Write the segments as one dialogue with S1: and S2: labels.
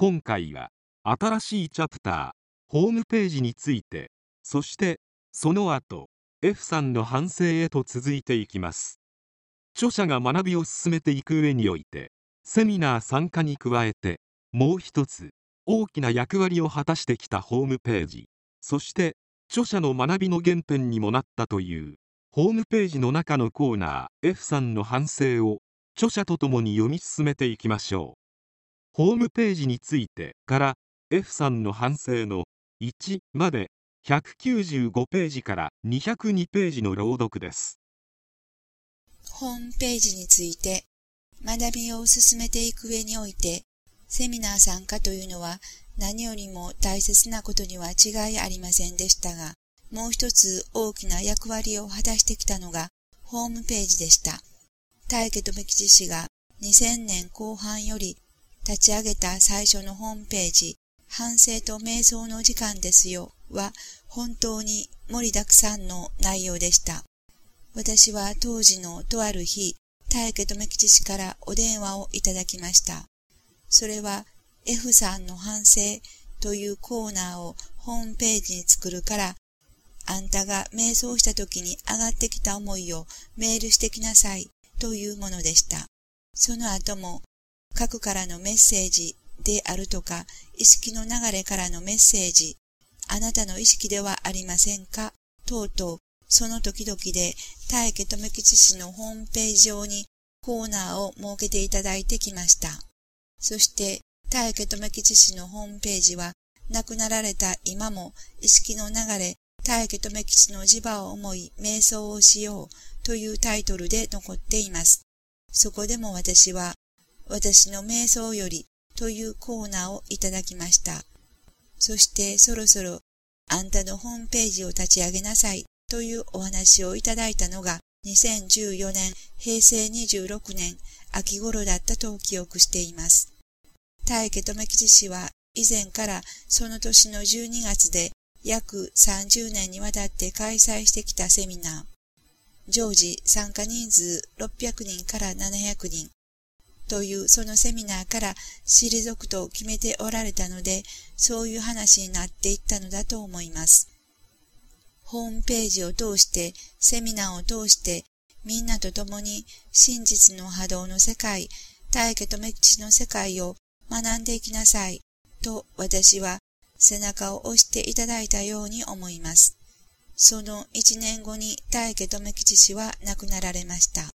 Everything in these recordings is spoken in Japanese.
S1: 今回は新しいチャプターホームページについてそしてその後 F さんの反省へと続いていきます。著者が学びを進めていく上においてセミナー参加に加えてもう一つ大きな役割を果たしてきたホームページそして著者の学びの原点にもなったというホームページの中のコーナー F さんの反省を著者とともに読み進めていきましょう。ホームページについてから F さんの反省の1まで195ページから202ページの朗読です
S2: ホームページについて学びを進めていく上においてセミナー参加というのは何よりも大切なことには違いありませんでしたが、もう一つ大きな役割を果たしてきたのがホームページでした。大家留吉氏が2000年後半より立ち上げた最初のホームページ、反省と瞑想の時間ですよは本当に盛りだくさんの内容でした。私は当時のとある日、大家留吉氏からお電話をいただきました。それは F さんの反省というコーナーをホームページに作るから、あんたが瞑想した時に上がってきた思いをメールしてきなさいというものでした。その後も、核からのメッセージであるとか、意識の流れからのメッセージ、あなたの意識ではありませんか？とうとう、その時々で大家留吉氏のホームページ上にコーナーを設けていただいてきました。そして、大家留吉氏のホームページは、亡くなられた今も意識の流れ、大家留吉の磁場を思い瞑想をしようというタイトルで残っています。そこでも私は、私の瞑想よりというコーナーをいただきました。そしてそろそろあんたのホームページを立ち上げなさいというお話をいただいたのが2014年平成26年秋頃だったと記憶しています。大家留吉氏は以前からその年の12月で約30年にわたって開催してきたセミナー。常時参加人数600人から700人というそのセミナーから退くと決めておられたので、そういう話になっていったのだと思います。ホームページを通して、セミナーを通して、みんなと共に真実の波動の世界、大家とめきちの世界を学んでいきなさい、と私は背中を押していただいたように思います。その一年後に大家留吉氏は亡くなられました。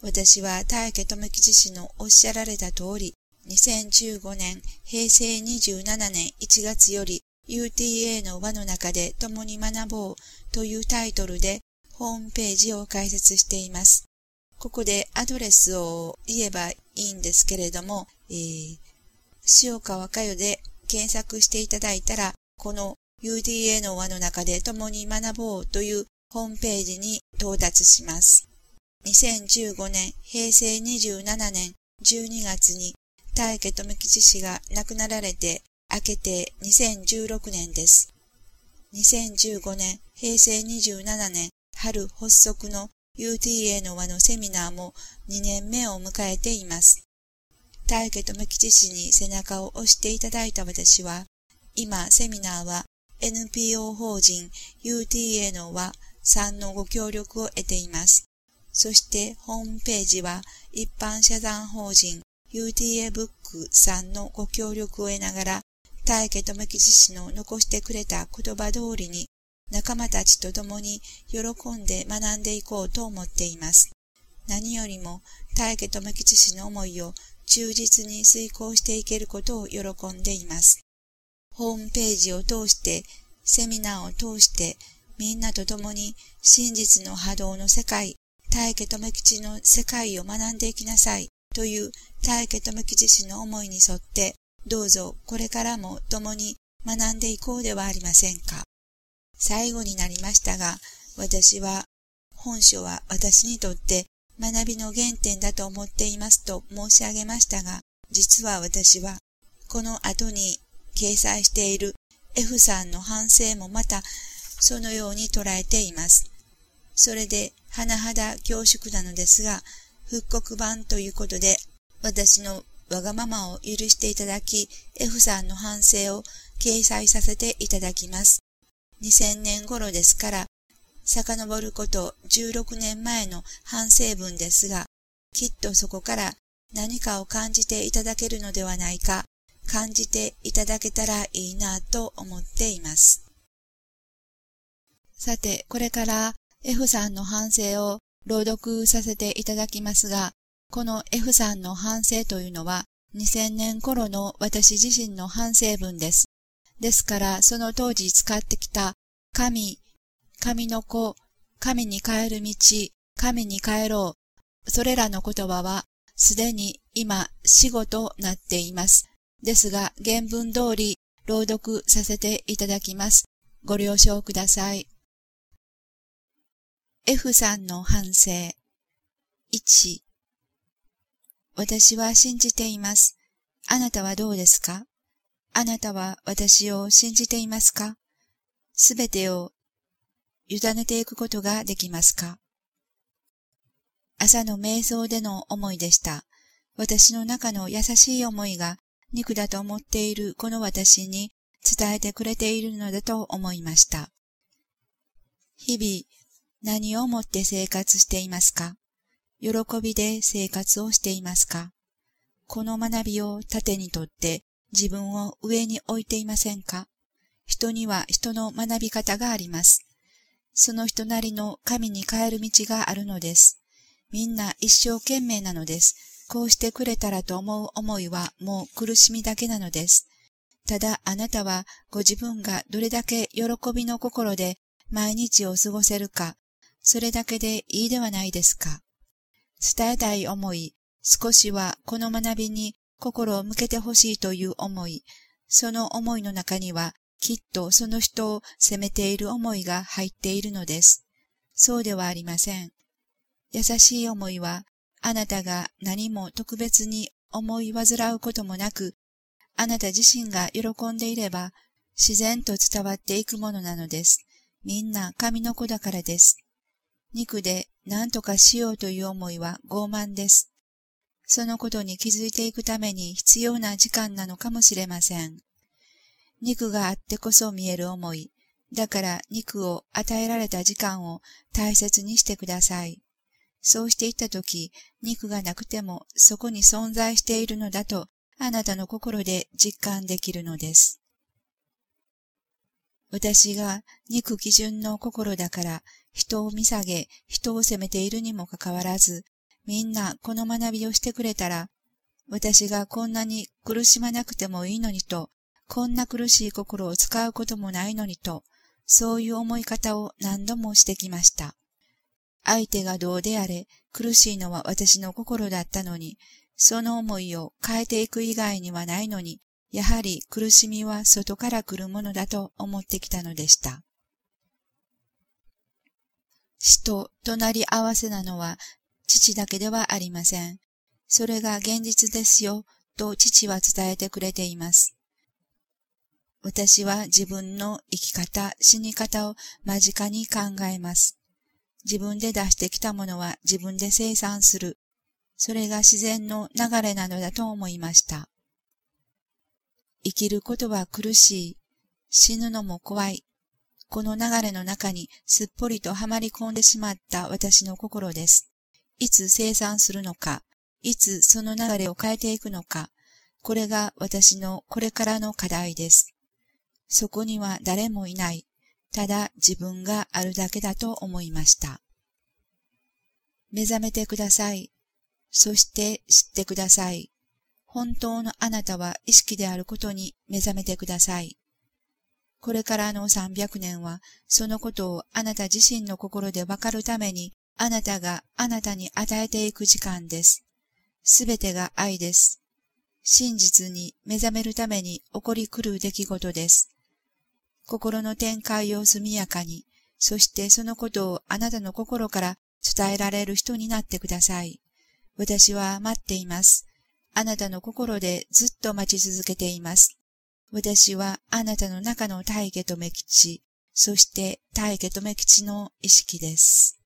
S2: 私は大家留吉氏のおっしゃられた通り、2015年平成27年1月より UTA の輪の中で共に学ぼうというタイトルでホームページを開設しています。ここでアドレスを言えばいいんですけれども、えー、塩川佳代で検索していただいたら、この UDA の輪の中で共に学ぼうというホームページに到達します。2015年平成27年12月に大家富吉氏が亡くなられて明けて2016年です。2015年平成27年春発足の UTA の輪のセミナーも2年目を迎えています。大家留吉氏に背中を押していただいた私は、今セミナーは NPO 法人 UTA の輪さんのご協力を得ています。そしてホームページは一般社団法人 UTA ブックさんのご協力を得ながら、大家留吉氏の残してくれた言葉通りに仲間たちと共に喜んで学んでいこうと思っています。何よりも大家留吉氏の思いを忠実に遂行していけることを喜んでいます。ホームページを通して、セミナーを通して、みんなと共に真実の波動の世界、大家留吉の世界を学んでいきなさいという大家留吉氏の思いに沿って、どうぞこれからも共に学んでいこうではありませんか。最後になりましたが、私は、本書は私にとって学びの原点だと思っていますと申し上げましたが、実は私は、この後に掲載している F さんの反省もまた、そのように捉えています。それで、甚だ恐縮なのですが、復刻版ということで、私のわがままを許していただき、F さんの反省を掲載させていただきます。2000年頃ですから、遡ること16年前の反省文ですが、きっとそこから何かを感じていただけるのではないか、感じていただけたらいいなと思っています。さて、これから F さんの反省を朗読させていただきますが、この F さんの反省というのは2000年頃の私自身の反省文です。ですからその当時使ってきた神、神の子、神に帰る道、神に帰ろう。それらの言葉はすでに今死語となっています。ですが原文通り朗読させていただきます。ご了承ください。F さんの反省。1私は信じています。あなたはどうですか？あなたは私を信じていますか？すべてを委ねていくことができますか？朝の瞑想での思いでした。私の中の優しい思いが肉だと思っているこの私に伝えてくれているのだと思いました。日々、何をもって生活していますか？喜びで生活をしていますか？この学びを盾にとって自分を上に置いていませんか？人には人の学び方があります。その人なりの神に変える道があるのです。みんな一生懸命なのです。こうしてくれたらと思う思いはもう苦しみだけなのです。ただあなたはご自分がどれだけ喜びの心で毎日を過ごせるかそれだけでいいではないですか。伝えたい思い、少しはこの学びに心を向けてほしいという思い、その思いの中にはきっとその人を責めている思いが入っているのです。そうではありません。優しい思いは、あなたが何も特別に思い煩うこともなく、あなた自身が喜んでいれば、自然と伝わっていくものなのです。みんな神の子だからです。肉で何とかしようという思いは傲慢です。そのことに気づいていくために必要な時間なのかもしれません。肉があってこそ見える思い。だから肉を与えられた時間を大切にしてください。そうしていったとき、肉がなくてもそこに存在しているのだとあなたの心で実感できるのです。私が肉基準の心だから人を見下げ、人を責めているにもかかわらず、みんなこの学びをしてくれたら、私がこんなに苦しまなくてもいいのにと、こんな苦しい心を使うこともないのにと、そういう思い方を何度もしてきました。相手がどうであれ、苦しいのは私の心だったのに、その思いを変えていく以外にはないのに、やはり苦しみは外から来るものだと思ってきたのでした。死と隣り合わせなのは父だけではありません。それが現実ですよ、と父は伝えてくれています。私は自分の生き方、死に方を間近に考えます。自分で出してきたものは自分で生産する。それが自然の流れなのだと思いました。生きることは苦しい。死ぬのも怖い。この流れの中にすっぽりとはまり込んでしまった私の心です。いつ生産するのか、いつその流れを変えていくのか、これが私のこれからの課題です。そこには誰もいない。ただ自分があるだけだと思いました。目覚めてください。そして知ってください。本当のあなたは意識であることに目覚めてください。これからの300年は、そのことをあなた自身の心でわかるために、あなたがあなたに与えていく時間です。すべてが愛です。真実に目覚めるために起こり来る出来事です。心の展開を速やかに、そしてそのことをあなたの心から伝えられる人になってください。私は待っています。あなたの心でずっと待ち続けています。私はあなたの中の大家と目吉、そして大家と目吉の意識です。